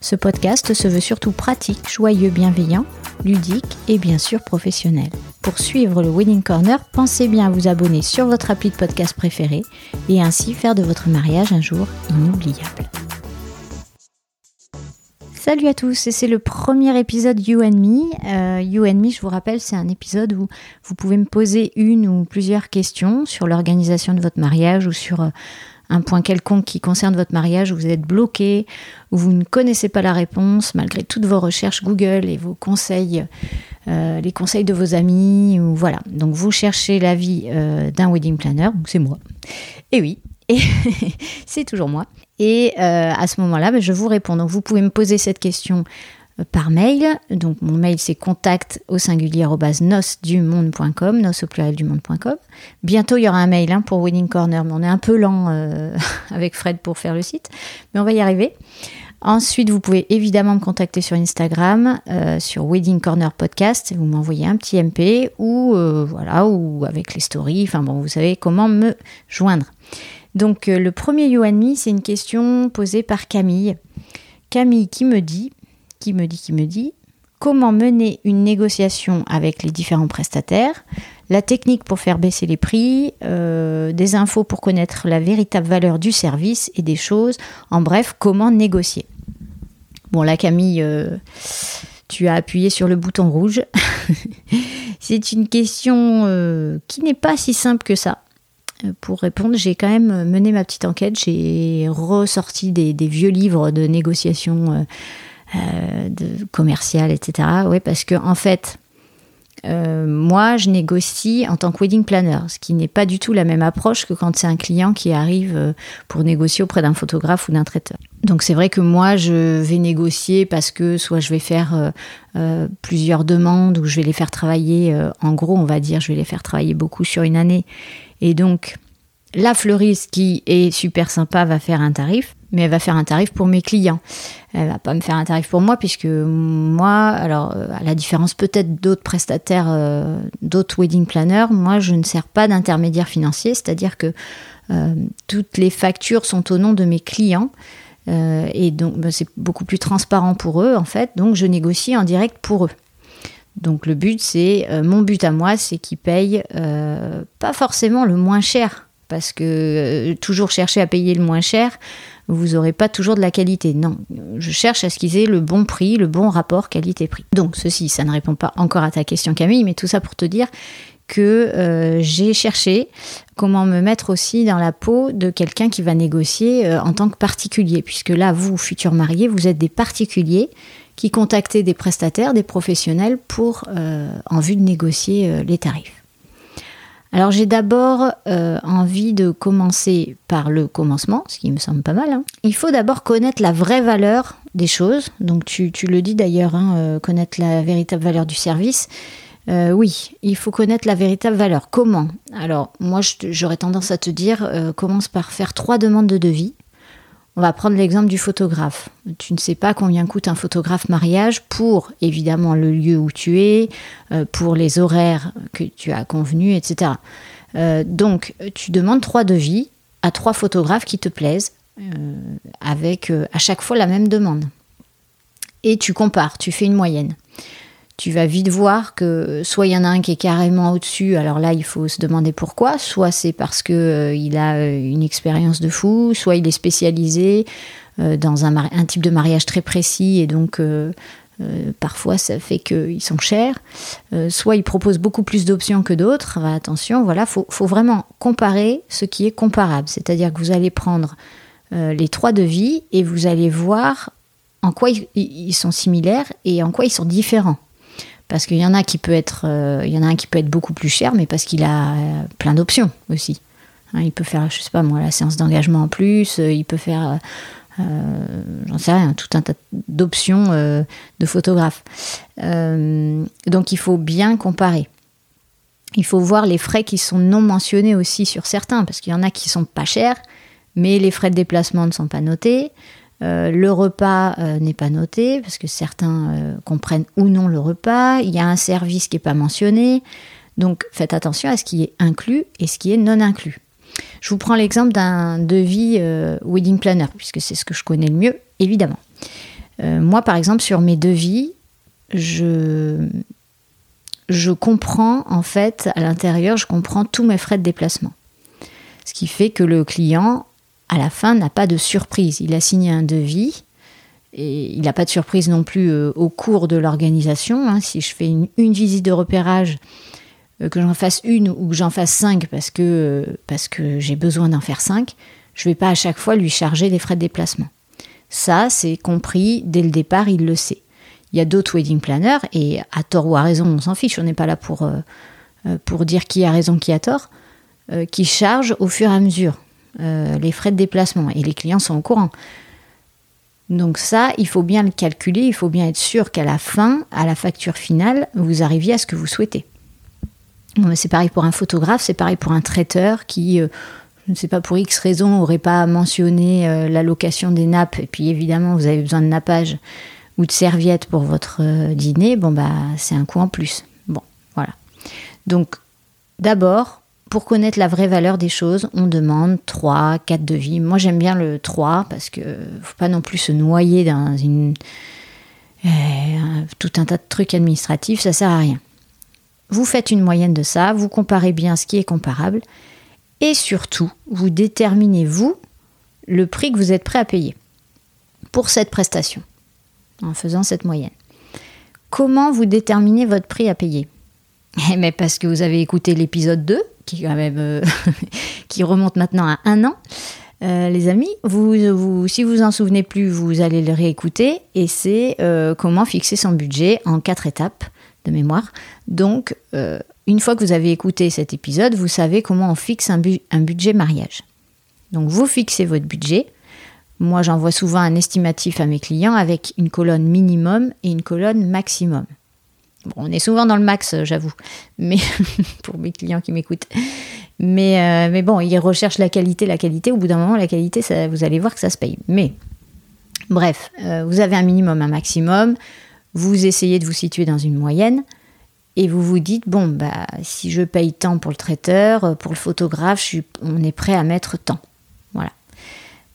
Ce podcast se veut surtout pratique, joyeux, bienveillant, ludique et bien sûr professionnel. Pour suivre le Wedding Corner, pensez bien à vous abonner sur votre appli de podcast préféré et ainsi faire de votre mariage un jour inoubliable. Salut à tous, et c'est le premier épisode You and Me. Euh, you and Me, je vous rappelle, c'est un épisode où vous pouvez me poser une ou plusieurs questions sur l'organisation de votre mariage ou sur euh, un point quelconque qui concerne votre mariage où vous êtes bloqué, où vous ne connaissez pas la réponse malgré toutes vos recherches Google et vos conseils, euh, les conseils de vos amis, ou voilà. Donc vous cherchez l'avis d'un wedding planner, c'est moi. Et oui, et c'est toujours moi. Et euh, à ce moment-là, ben, je vous réponds. Donc vous pouvez me poser cette question euh, par mail. Donc mon mail c'est contact au singulier nosdumonde.com, nos au pluriel du monde.com. Bientôt il y aura un mail hein, pour Wedding Corner, mais on est un peu lent euh, avec Fred pour faire le site, mais on va y arriver. Ensuite, vous pouvez évidemment me contacter sur Instagram, sur Wedding Corner Podcast. Vous m'envoyez un petit MP ou voilà ou avec les stories. Enfin bon, vous savez comment me joindre. Donc euh, le premier You Me, c'est une question posée par Camille. Camille qui me dit, qui me dit, qui me dit, comment mener une négociation avec les différents prestataires, la technique pour faire baisser les prix, euh, des infos pour connaître la véritable valeur du service et des choses, en bref, comment négocier. Bon là Camille, euh, tu as appuyé sur le bouton rouge. c'est une question qui n'est pas si simple que ça. Euh, pour répondre, j'ai quand même mené ma petite enquête. J'ai ressorti des, vieux livres de négociation euh, euh, de commerciale, etc. Oui, parce que en fait, moi, je négocie en tant que wedding planner, ce qui n'est pas du tout la même approche que quand c'est un client qui arrive pour négocier auprès d'un photographe ou d'un traiteur. Donc c'est vrai que moi, je vais négocier parce que soit je vais faire plusieurs demandes ou je vais les faire travailler, en gros, on va dire, je vais les faire travailler beaucoup sur une année et donc, la fleuriste qui est super sympa va faire un tarif, mais elle va faire un tarif pour mes clients. Elle va pas me faire un tarif pour moi puisque moi, alors euh, à la différence peut-être d'autres prestataires, euh, d'autres wedding planners, moi je ne sers pas d'intermédiaire financier, c'est-à-dire que euh, toutes les factures sont au nom de mes clients. et donc ben, c'est beaucoup plus transparent pour eux en fait, donc je négocie en direct pour eux. Donc le but, c'est mon but à moi, c'est qu'ils payent pas forcément le moins cher, parce que toujours chercher à payer le moins cher, vous n'aurez pas toujours de la qualité. Non, je cherche à ce qu'ils aient le bon prix, le bon rapport qualité-prix. Donc ceci, ça ne répond pas encore à ta question Camille, mais tout ça pour te dire que j'ai cherché comment me mettre aussi dans la peau de quelqu'un qui va négocier en tant que particulier, puisque là, vous, futurs mariés, vous êtes des particuliers qui contactaient des prestataires, des professionnels pour euh, en vue de négocier euh, les tarifs. Alors j'ai d'abord euh, envie de commencer par le commencement, ce qui me semble pas mal. Hein. Il faut d'abord connaître la vraie valeur des choses. Donc tu, le dis d'ailleurs, hein, connaître la véritable valeur du service. oui, il faut connaître la véritable valeur. Comment? Alors moi j'aurais tendance à te dire, commence par faire trois demandes de devis. On va prendre l'exemple du photographe. Tu ne sais pas combien coûte un photographe mariage pour évidemment le lieu où tu es, euh, pour les horaires que tu as convenus, etc. Euh, donc tu demandes trois devis à trois photographes qui te plaisent, euh, avec à chaque fois la même demande. Et tu compares, tu fais une moyenne tu vas vite voir que soit il y en a un qui est carrément au-dessus, alors là il faut se demander pourquoi, soit c'est parce que euh, a euh, une expérience de fou, soit il est spécialisé euh, dans un, type de mariage très précis et donc parfois ça fait qu'ils sont chers, soit il propose beaucoup plus d'options que d'autres. attention, voilà, faut vraiment comparer ce qui est comparable, c'est-à-dire que vous allez prendre les trois devis et vous allez voir en quoi ils sont similaires et en quoi ils sont différents. Parce qu'il y en a qui peut être, a un qui peut être beaucoup plus cher, mais parce qu'il a plein d'options aussi. Hein, il peut faire, je sais pas moi, la séance d'engagement en plus. il peut faire euh, j'en sais rien, tout un tas d'options euh, de photographes. Euh, donc il faut bien comparer. Il faut voir les frais qui sont non mentionnés aussi sur certains, parce qu'il y en a qui sont pas chers, mais les frais de déplacement ne sont pas notés. Le repas n'est pas noté parce que certains comprennent ou non le repas. Il y a un service qui n'est pas mentionné. Donc faites attention à ce qui est inclus et ce qui est non inclus. Je vous prends l'exemple d'un devis euh, wedding planner, puisque c'est ce que je connais le mieux, évidemment. Euh, moi, par exemple, sur mes devis, je comprends, en fait, à l'intérieur, je comprends tous mes frais de déplacement. Ce qui fait que le client, à la fin, n'a pas de surprise. Il a signé un devis, et il n'a pas de surprise non plus euh, au cours de l'organisation. Hein. Si je fais une, visite de repérage, euh, que j'en fasse une ou que j'en fasse cinq parce que, euh, que j'ai besoin d'en faire cinq, je ne vais pas à chaque fois lui charger des frais de déplacement. Ça, c'est compris dès le départ, il le sait. Il y a d'autres wedding planners, et à tort ou à raison, on s'en fiche, on n'est pas là pour, pour dire qui a raison, qui a tort, qui chargent au fur et à mesure les frais de déplacement, et les clients sont au courant. Donc ça, il faut bien le calculer, il faut bien être sûr qu'à la fin, à la facture finale, vous arriviez à ce que vous souhaitez c'est pareil pour un photographe, c'est pareil pour un traiteur qui, euh, je ne sais pas pour X raison, n'aurait pas mentionné euh, la location des nappes. Et puis évidemment, vous avez besoin de nappage ou de serviettes pour votre euh, dîner. Bon, bah, c'est un coût en plus. Bon, voilà. Donc, d'abord, pour connaître la vraie valeur des choses, on demande 3, 4 devis. Moi, j'aime bien le 3 parce que faut pas non plus se noyer dans une, tout un tas de trucs administratifs, ça sert à rien. Vous faites une moyenne de ça, vous comparez bien ce qui est comparable, et surtout, vous déterminez, vous, le prix que vous êtes prêt à payer pour cette prestation, en faisant cette moyenne. Comment vous déterminez votre prix à payer? Eh mais parce que vous avez écouté l'épisode 2, euh, qui remonte maintenant à un an. Euh, les amis, vous, vous, si vous en souvenez plus, vous allez le réécouter. Et c'est euh, comment fixer son budget en quatre étapes de mémoire. Donc, une fois que vous avez écouté cet épisode, vous savez comment on fixe un budget mariage. Donc, vous fixez votre budget. Moi, j'envoie souvent un estimatif à mes clients avec une colonne minimum et une colonne maximum. On est souvent dans le max, j'avoue, mais pour mes clients qui m'écoutent. Mais, euh, mais bon, ils recherchent la qualité, la qualité. Au bout d'un moment, la qualité, vous allez voir que ça se paye. Mais bref, euh, vous avez un minimum, un maximum vous essayez de vous situer dans une moyenne et vous vous dites bon bah si je paye tant pour le traiteur, pour le photographe, on est prêt à mettre tant. Voilà.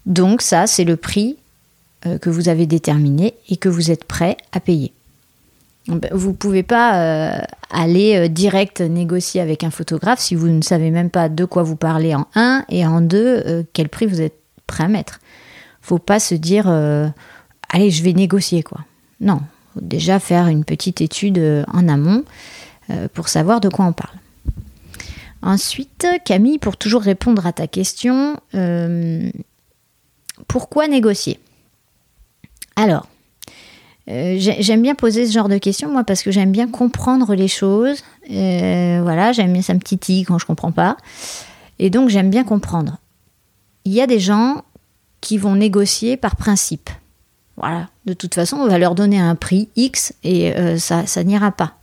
Donc ça c'est le prix euh, que vous avez déterminé et que vous êtes prêt à payer. Ben, vous ne pouvez pas euh, aller euh, direct négocier avec un photographe si vous ne savez même pas de quoi vous parlez en un et en deux quel prix vous êtes prêt à mettre. Faut pas se dire allez je vais négocier quoi. Non, déjà faire une petite étude euh, en amont euh, pour savoir de quoi on parle. Ensuite, Camille, pour toujours répondre à ta question, euh, pourquoi négocier? Alors, j'aime bien poser ce genre de questions, moi, parce que j'aime bien comprendre les choses. voilà, j'aime bien, ça me titille quand je comprends pas. Et donc, j'aime bien comprendre. Il y a des gens qui vont négocier par principe. Voilà, de toute façon, on va leur donner un prix X et euh, ça, ça n'ira pas.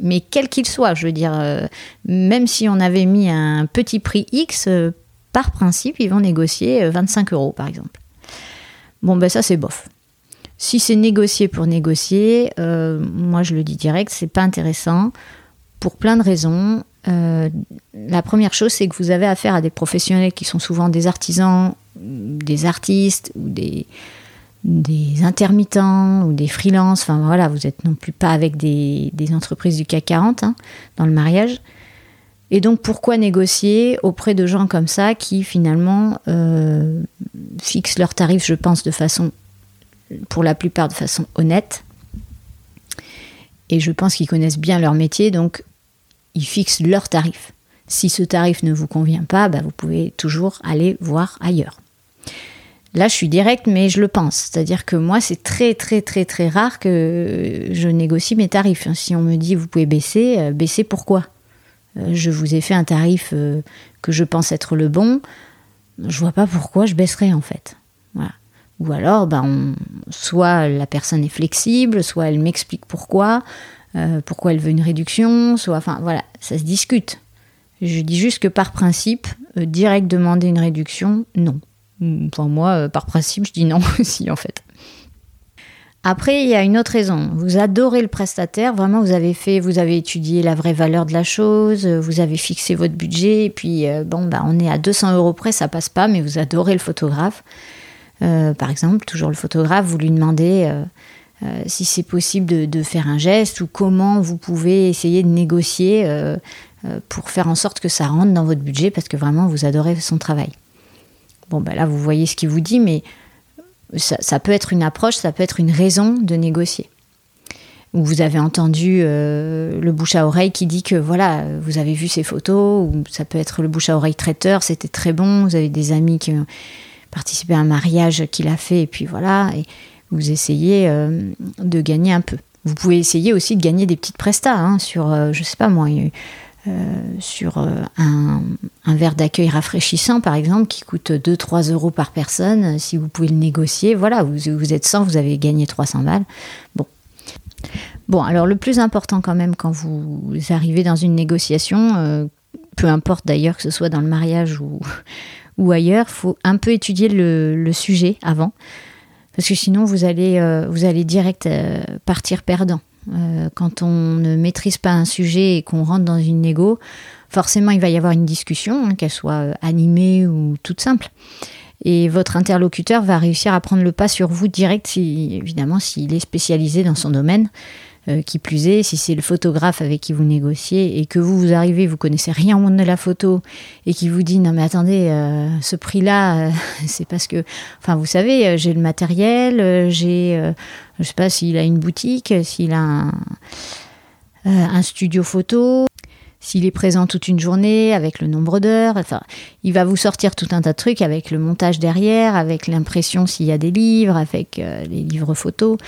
Mais quel qu'il soit, je veux dire, euh, même si on avait mis un petit prix X, euh, par principe, ils vont négocier 25 euros, par exemple. Bon, ben ça, c'est bof. Si c'est négocier pour négocier, moi je le dis direct, c'est pas intéressant pour plein de raisons. la première chose, c'est que vous avez affaire à des professionnels qui sont souvent des artisans, des artistes ou des, des intermittents ou des freelances. Enfin voilà, vous n'êtes non plus pas avec des, entreprises du CAC 40 hein, dans le mariage. Et donc pourquoi négocier auprès de gens comme ça qui finalement euh, fixent leurs tarifs, je pense, de façon, pour la plupart de façon honnête. Et je pense qu'ils connaissent bien leur métier, donc ils fixent leurs tarifs. Si ce tarif ne vous convient pas, bah, vous pouvez toujours aller voir ailleurs. Là, je suis directe, mais je le pense. C'est-à-dire que moi, c'est très, très, très, très rare que je négocie mes tarifs. Si on me dit, vous pouvez baisser, euh, baisser pourquoi? Euh, Je vous ai fait un tarif euh, que je pense être le bon. Je vois pas pourquoi je baisserais, en fait. Voilà. Ou alors, ben, soit la personne est flexible, soit elle m'explique pourquoi, pourquoi elle veut une réduction, soit, enfin, voilà, ça se discute. Je dis juste que par principe, direct demander une réduction, non. Moi, euh, par principe, je dis non aussi, en fait. Après, il y a une autre raison. Vous adorez le prestataire, vraiment, vous avez fait, vous avez étudié la vraie valeur de la chose, vous avez fixé votre budget, et puis, euh, bon, bah, on est à 200 euros près, ça passe pas, mais vous adorez le photographe. Euh, par exemple, toujours le photographe, vous lui demandez si c'est possible de, faire un geste ou comment vous pouvez essayer de négocier pour faire en sorte que ça rentre dans votre budget, parce que vraiment, vous adorez son travail. Bon, ben là, vous voyez ce qu'il vous dit, mais ça, peut être une approche, ça peut être une raison de négocier. Ou vous avez entendu euh, le bouche à oreille qui dit que voilà, vous avez vu ces photos, ou ça peut être le bouche à oreille traiteur, c'était très bon, vous avez des amis qui ont participé à un mariage qu'il a fait, et puis voilà, et vous essayez euh, de gagner un peu. Vous pouvez essayer aussi de gagner des petites prestats hein, sur, euh, je sais pas moi, euh, sur euh, un, verre d'accueil rafraîchissant, par exemple, qui coûte 2-3 euros par personne. Si vous pouvez le négocier, voilà, vous, vous êtes 100, vous avez gagné 300 balles. Bon. Bon, alors le plus important quand même quand vous arrivez dans une négociation, peu importe d'ailleurs que ce soit dans le mariage ou, ou ailleurs, faut un peu étudier le, sujet avant, parce que sinon vous allez, vous allez direct partir perdant. Euh, quand on ne maîtrise pas un sujet et qu'on rentre dans une négo, forcément il va y avoir une discussion, hein, qu'elle soit euh, animée ou toute simple. Et votre interlocuteur va réussir à prendre le pas sur vous direct, si, évidemment, s'il est spécialisé dans son domaine. Euh, qui plus est, si c'est le photographe avec qui vous négociez et que vous, vous arrivez, vous connaissez rien au monde de la photo et qui vous dit non mais attendez, ce prix-là, c'est parce que, enfin vous savez, j'ai le matériel, j'ai je ne sais pas s'il a une boutique, s'il a un, euh, studio photo, s'il est présent toute une journée avec le nombre d'heures. Enfin, il va vous sortir tout un tas de trucs avec le montage derrière, avec l'impression s'il y a des livres, avec euh, les livres photos.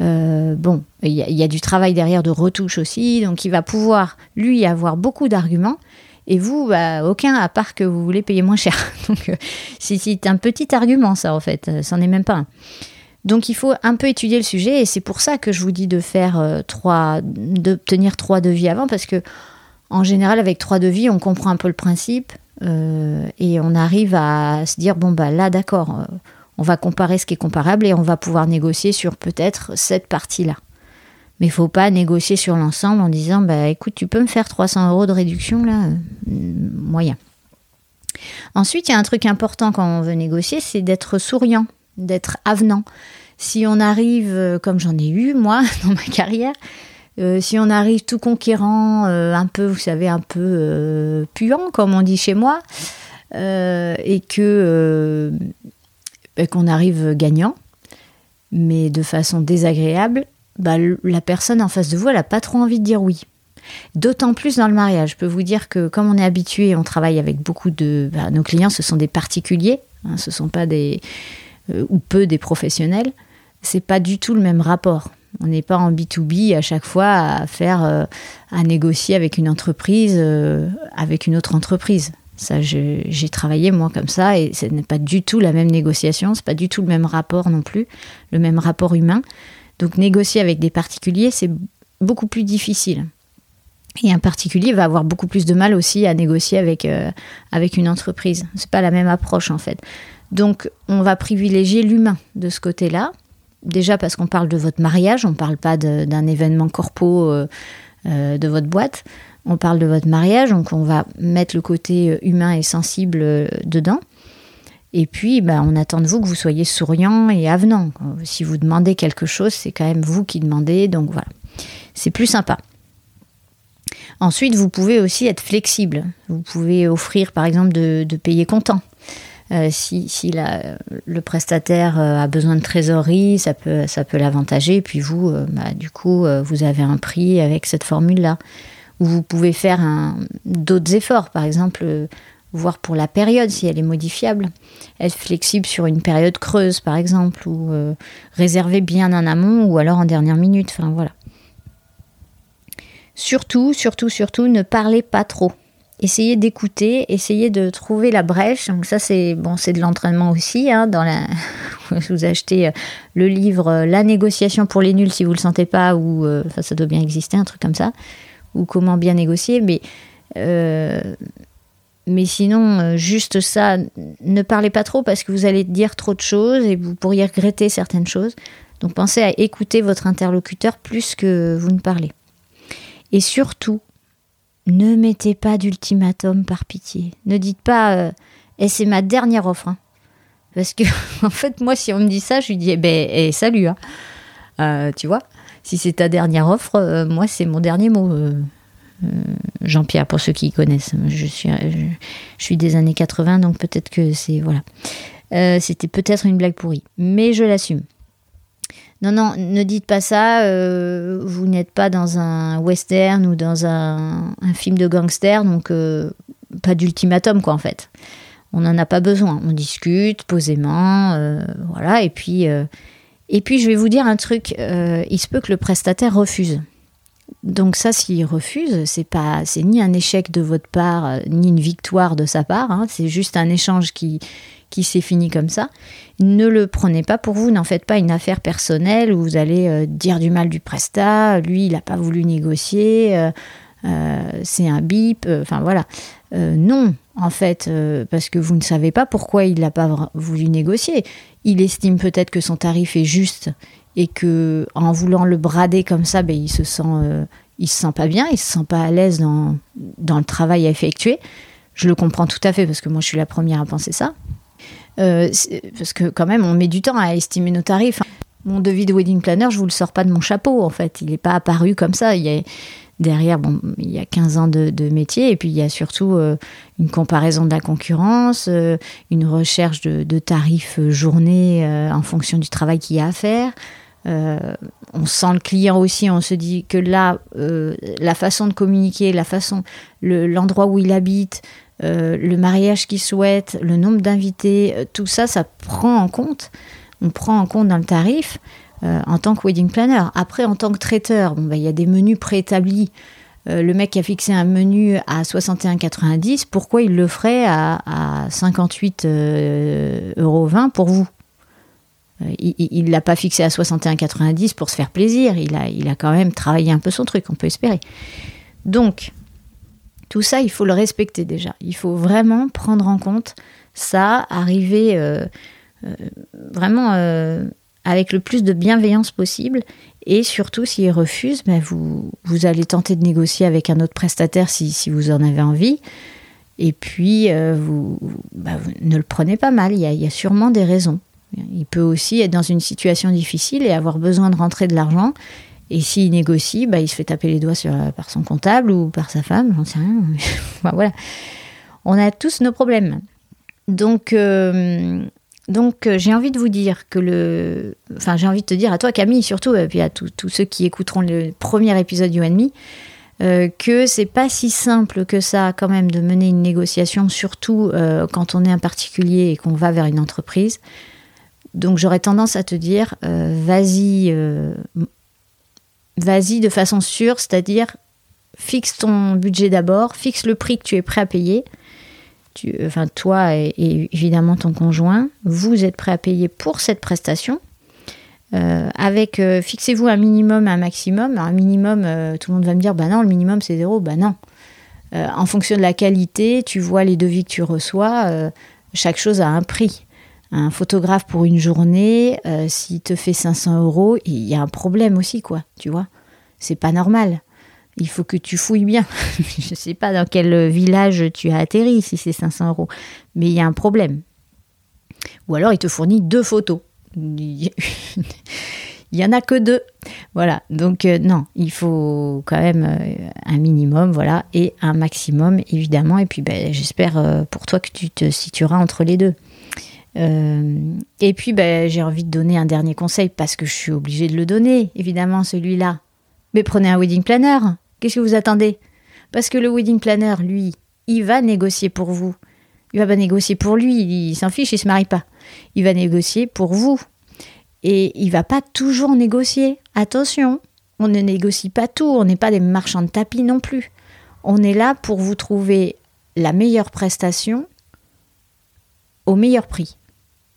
Euh, bon, il y, a du travail derrière de retouche aussi, donc il va pouvoir lui avoir beaucoup d'arguments. Et vous, bah, aucun, à part que vous voulez payer moins cher. Donc, c'est un petit argument, ça, en fait. C'en est même pas un. Donc il faut un peu étudier le sujet et c'est pour ça que je vous dis de faire euh, trois, d'obtenir trois devis avant parce que en général avec trois devis on comprend un peu le principe euh, et on arrive à se dire bon bah là d'accord euh, on va comparer ce qui est comparable et on va pouvoir négocier sur peut-être cette partie là. Mais il faut pas négocier sur l'ensemble en disant bah écoute tu peux me faire 300 euros de réduction là moyen. Ensuite il y a un truc important quand on veut négocier c'est d'être souriant d'être avenant. Si on arrive, euh, comme j'en ai eu moi dans ma carrière, euh, si on arrive tout conquérant, euh, un peu, vous savez, un peu puant, comme on dit chez moi, et que qu'on arrive gagnant, mais de façon désagréable, bah, la personne en face de vous, elle n'a pas trop envie de dire oui. D'autant plus dans le mariage. Je peux vous dire que comme on est habitué, on travaille avec beaucoup de... Bah, nos clients, ce sont des particuliers, hein, ce ne sont pas des, euh, ou peu des professionnels, c'est pas du tout le même rapport. On n'est pas en B2B à chaque fois à faire, euh, à négocier avec une entreprise, euh, avec une autre entreprise. Ça, j'ai travaillé moi comme ça et ce n'est pas du tout la même négociation, c'est pas du tout le même rapport non plus, le même rapport humain. Donc négocier avec des particuliers, c'est beaucoup plus difficile. Et un particulier va avoir beaucoup plus de mal aussi à négocier avec, avec une entreprise. C'est pas la même approche en fait. Donc on va privilégier l'humain de ce côté-là. Déjà parce qu'on parle de votre mariage, on ne parle pas d'un événement corpo euh, euh, de votre boîte, on parle de votre mariage, donc on va mettre le côté euh, humain et sensible dedans. Et puis, bah, on attend de vous que vous soyez souriant et avenant. Si vous demandez quelque chose, c'est quand même vous qui demandez, donc voilà. C'est plus sympa. Ensuite, vous pouvez aussi être flexible. Vous pouvez offrir, par exemple, de, de payer comptant. Euh, si, le prestataire euh, a besoin de trésorerie, ça peut, ça l'avantager. Puis vous, euh, bah, du coup, vous avez un prix avec cette formule-là. Ou vous pouvez faire d'autres efforts. Par exemple, voir pour la période si elle est modifiable. Être flexible sur une période creuse, par exemple, ou réserver bien en amont ou alors en dernière minute. Enfin voilà. Surtout, surtout, surtout, ne parlez pas trop. Essayez d'écouter, essayez de trouver la brèche. Donc ça, c'est bon, c'est de l'entraînement aussi. Hein, dans la, vous achetez euh, le livre euh, La négociation pour les nuls si vous le sentez pas, ou enfin, ça doit bien exister, un truc comme ça, ou comment bien négocier. Mais mais sinon, euh, juste ça, ne parlez pas trop parce que vous allez dire trop de choses et vous pourriez regretter certaines choses. Donc pensez à écouter votre interlocuteur plus que vous ne parlez. Et surtout, ne mettez pas d'ultimatum par pitié. Ne dites pas et eh, c'est ma dernière offre. Hein. Parce que, en fait, moi, si on me dit ça, je lui dis eh ben, eh, salut. Hein. Euh, tu vois, si c'est ta dernière offre, euh, moi, c'est mon dernier mot. Euh, Jean-Pierre, pour ceux qui connaissent. Je suis, je, suis des années 80, donc peut-être que c'est. Voilà. Euh, c'était peut-être une blague pourrie, mais je l'assume. Non, non, ne dites pas ça. Euh, vous n'êtes pas dans un western ou dans un, film de gangster, donc pas d'ultimatum, quoi, en fait. On n'en a pas besoin. On discute posément, voilà. Et puis, et puis, je vais vous dire un truc. il se peut que le prestataire refuse. Donc ça, s'il refuse, c'est pas, c'est ni un échec de votre part, euh, ni une victoire de sa part. Hein. c'est juste un échange qui qui s'est fini comme ça. Ne le prenez pas pour vous. N'en faites pas une affaire personnelle où vous allez euh, dire du mal du prestat. Lui, il n'a pas voulu négocier. Euh, c'est un bip. Enfin voilà. non, en fait, parce que vous ne savez pas pourquoi il n'a pas voulu négocier. Il estime peut-être que son tarif est juste et que en voulant le brader comme ça, ben, il se sent, euh, il se sent pas bien, il se sent pas à l'aise dans, dans le travail à effectuer. Je le comprends tout à fait parce que moi je suis la première à penser ça. Euh, parce que quand même on met du temps à estimer nos tarifs. Mon devis de wedding planner, je vous le sors pas de mon chapeau en fait. Il n'est pas apparu comme ça. Il y a, derrière, bon, il y a 15 ans de, métier et puis il y a surtout euh, une comparaison de la concurrence, une recherche de, tarifs journée en fonction du travail qu'il y a à faire. Euh, on sent le client aussi, on se dit que là, euh, la façon de communiquer, la façon, l'endroit où il habite, euh, le mariage qu'il souhaite, le nombre d'invités, tout ça, ça prend en compte. On prend en compte dans le tarif en tant que wedding planner. Après, en tant que traiteur, bon, bah, il y a des menus préétablis. le mec qui a fixé un menu à 61,90, pourquoi il le ferait à, à 58,20 euros pour vous? Euh, il ne l'a pas fixé à 61,90 pour se faire plaisir. Il a, il a quand même travaillé un peu son truc, on peut espérer. Donc, tout ça, il faut le respecter déjà. Il faut vraiment prendre en compte ça, arriver euh, euh, vraiment avec le plus de bienveillance possible. Et surtout, s'il refuse, ben vous, allez tenter de négocier avec un autre prestataire si, vous en avez envie. Et puis, vous, ben, vous, ne le prenez pas mal. Il y a sûrement des raisons. Il peut aussi être dans une situation difficile et avoir besoin de rentrer de l'argent. Et s'il négocie, bah, il se fait taper les doigts sur, par son comptable ou par sa femme, j'en sais rien. voilà. On a tous nos problèmes. Donc, euh, donc euh, j'ai envie de vous dire que le. Enfin, j'ai envie de te dire à toi, Camille, surtout, et puis à tous ceux qui écouteront le premier épisode You and Me, euh, que c'est pas si simple que ça, quand même, de mener une négociation, surtout quand on est un particulier et qu'on va vers une entreprise. Donc j'aurais tendance à te dire, euh, vas-y, euh, vas-y de façon sûre, c'est-à-dire fixe ton budget d'abord, fixe le prix que tu es prêt à payer. Enfin, toi et, évidemment ton conjoint, vous êtes prêt à payer pour cette prestation. Euh, avec fixez-vous un minimum, un maximum. Un minimum, tout le monde va me dire, bah non, le minimum c'est zéro. Bah non. en fonction de la qualité, tu vois les devis que tu reçois. chaque chose a un prix un photographe pour une journée, euh, s'il te fait 500 euros, il y a un problème aussi, quoi, tu vois. C'est pas normal. Il faut que tu fouilles bien. Je sais pas dans quel village tu as atterri si c'est 500 euros, mais il y a un problème. Ou alors il te fournit deux photos. Il y en a que deux. Voilà, donc euh, non, il faut quand même euh, un minimum, voilà, et un maximum, évidemment. Et puis ben, j'espère pour toi que tu te situeras entre les deux. Euh, et puis, ben, j'ai envie de donner un dernier conseil parce que je suis obligée de le donner, évidemment, celui-là. Mais prenez un wedding planner. Qu'est-ce que vous attendez? Parce que le wedding planner, lui, il va négocier pour vous. Il va pas négocier pour lui, il s'en fiche, il se marie pas. Il va négocier pour vous. Et il va pas toujours négocier. Attention, on ne négocie pas tout, on n'est pas des marchands de tapis non plus. On est là pour vous trouver la meilleure prestation au meilleur prix.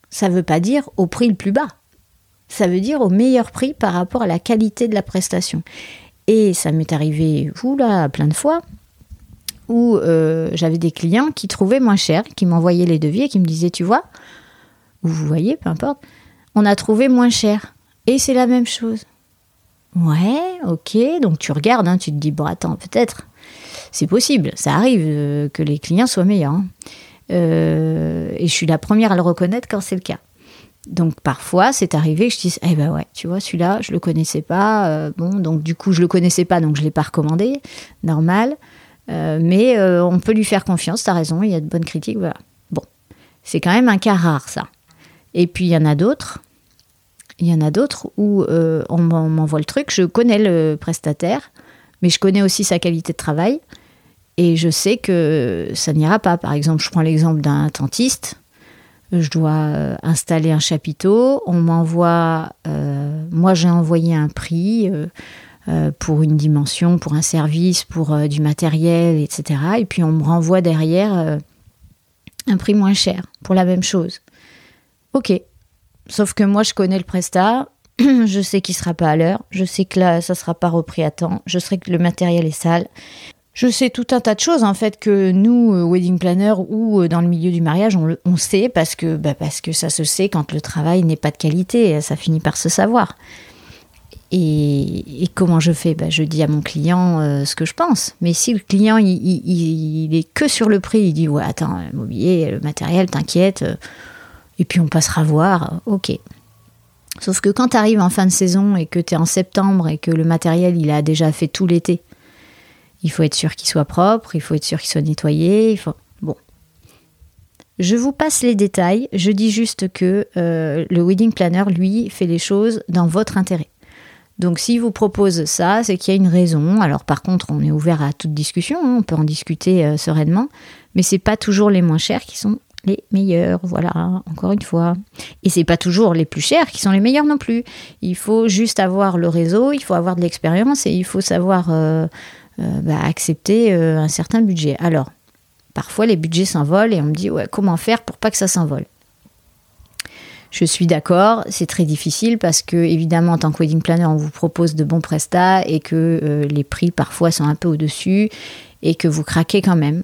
Ça ne veut pas dire au prix le plus bas. Ça veut dire au meilleur prix par rapport à la qualité de la prestation. Et ça m'est arrivé, vous là, plein de fois, où euh, j'avais des clients qui trouvaient moins cher, qui m'envoyaient les devis et qui me disaient, tu vois, ou vous voyez, peu importe, on a trouvé moins cher. Et c'est la même chose. Ouais, ok, donc tu regardes, hein, tu te dis, bon, attends, peut-être, c'est possible, ça arrive euh, que les clients soient meilleurs. Hein. Euh, et je suis la première à le reconnaître quand c'est le cas. Donc parfois, c'est arrivé que je dise, eh ben ouais, tu vois, celui-là, je le connaissais pas. Euh, bon, donc du coup, je le connaissais pas, donc je l'ai pas recommandé, normal. mais on peut lui faire confiance, t'as raison, il y a de bonnes critiques, voilà. Bon, c'est quand même un cas rare, ça. Et puis il y en a d'autres. Il y en a d'autres où on m'envoie le truc, je connais le prestataire, mais je connais aussi sa qualité de travail. Et je sais que ça n'ira pas. Par exemple, je prends l'exemple d'un tentiste. Je dois euh, installer un chapiteau. On m'envoie. Euh, moi, j'ai envoyé un prix euh, pour une dimension, pour un service, pour du matériel, etc. Et puis, on me renvoie derrière un prix moins cher pour la même chose. Ok. Sauf que moi, je connais le prestat. je sais qu'il sera pas à l'heure, je sais que là ça sera pas repris à temps, je sais que le matériel est sale. Je sais tout un tas de choses en fait que nous, euh, wedding planner ou euh, dans le milieu du mariage, on, on sait parce que, bah, parce que ça se sait quand le travail n'est pas de qualité, ça finit par se savoir. Et, comment je fais? Bah, Je dis à mon client euh, ce que je pense. Mais si le client il, il, est que sur le prix, il dit ouais attends, le mobilier, le matériel, t'inquiète, et puis on passera voir, ok. Sauf que quand tu arrives en fin de saison et que tu es en septembre et que le matériel il a déjà fait tout l'été, il faut être sûr qu'il soit propre, il faut être sûr qu'il soit nettoyé, il faut bon. Je vous passe les détails, je dis juste que euh, le wedding planner lui fait les choses dans votre intérêt. Donc s'il vous propose ça, c'est qu'il y a une raison. Alors par contre, on est ouvert à toute discussion, hein, on peut en discuter euh, sereinement, mais c'est pas toujours les moins chers qui sont les meilleurs, voilà, encore une fois. Et c'est pas toujours les plus chers qui sont les meilleurs non plus. Il faut juste avoir le réseau, il faut avoir de l'expérience et il faut savoir euh, bah, accepter euh, un certain budget. Alors, parfois les budgets s'envolent et on me dit ouais, comment faire pour pas que ça s'envole? Je suis d'accord, c'est très difficile parce que, évidemment, en tant que wedding planner, on vous propose de bons prestats et que les prix parfois sont un peu au-dessus et que vous craquez quand même.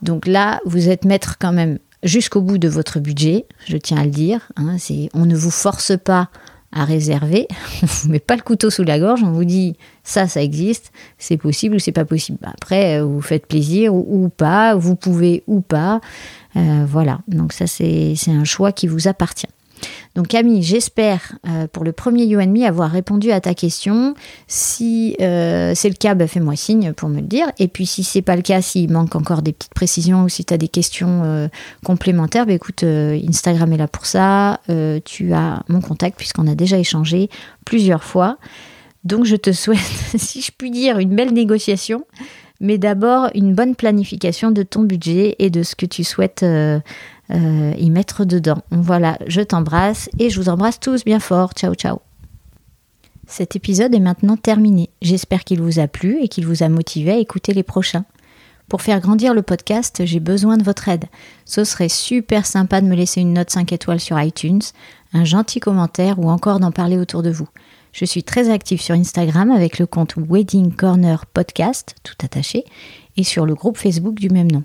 Donc là, vous êtes maître quand même jusqu'au bout de votre budget, je tiens à le dire. Hein, on ne vous force pas à réserver, on ne vous met pas le couteau sous la gorge, on vous dit ça, ça existe, c'est possible ou c'est pas possible. Après, euh, vous faites plaisir ou, pas, vous pouvez ou pas. Euh, voilà, donc ça c'est un choix qui vous appartient. Donc Camille, j'espère euh, pour le premier You avoir répondu à ta question. Si euh, c'est le cas, bah, fais-moi signe pour me le dire. Et puis si c'est pas le cas, s'il manque encore des petites précisions ou si tu as des questions euh, complémentaires, écoute, Instagram est là pour ça. tu as mon contact puisqu'on a déjà échangé plusieurs fois. Donc je te souhaite, si je puis dire, une belle négociation, mais d'abord une bonne planification de ton budget et de ce que tu souhaites euh, y mettre dedans. Voilà, je t'embrasse et je vous embrasse tous bien fort. Ciao, ciao. Cet épisode est maintenant terminé. J'espère qu'il vous a plu et qu'il vous a motivé à écouter les prochains. Pour faire grandir le podcast, j'ai besoin de votre aide. Ce serait super sympa de me laisser une note 5 étoiles sur iTunes, un gentil commentaire ou encore d'en parler autour de vous. Je suis très active sur Instagram avec le compte Wedding Corner Podcast, tout attaché, et sur le groupe Facebook du même nom.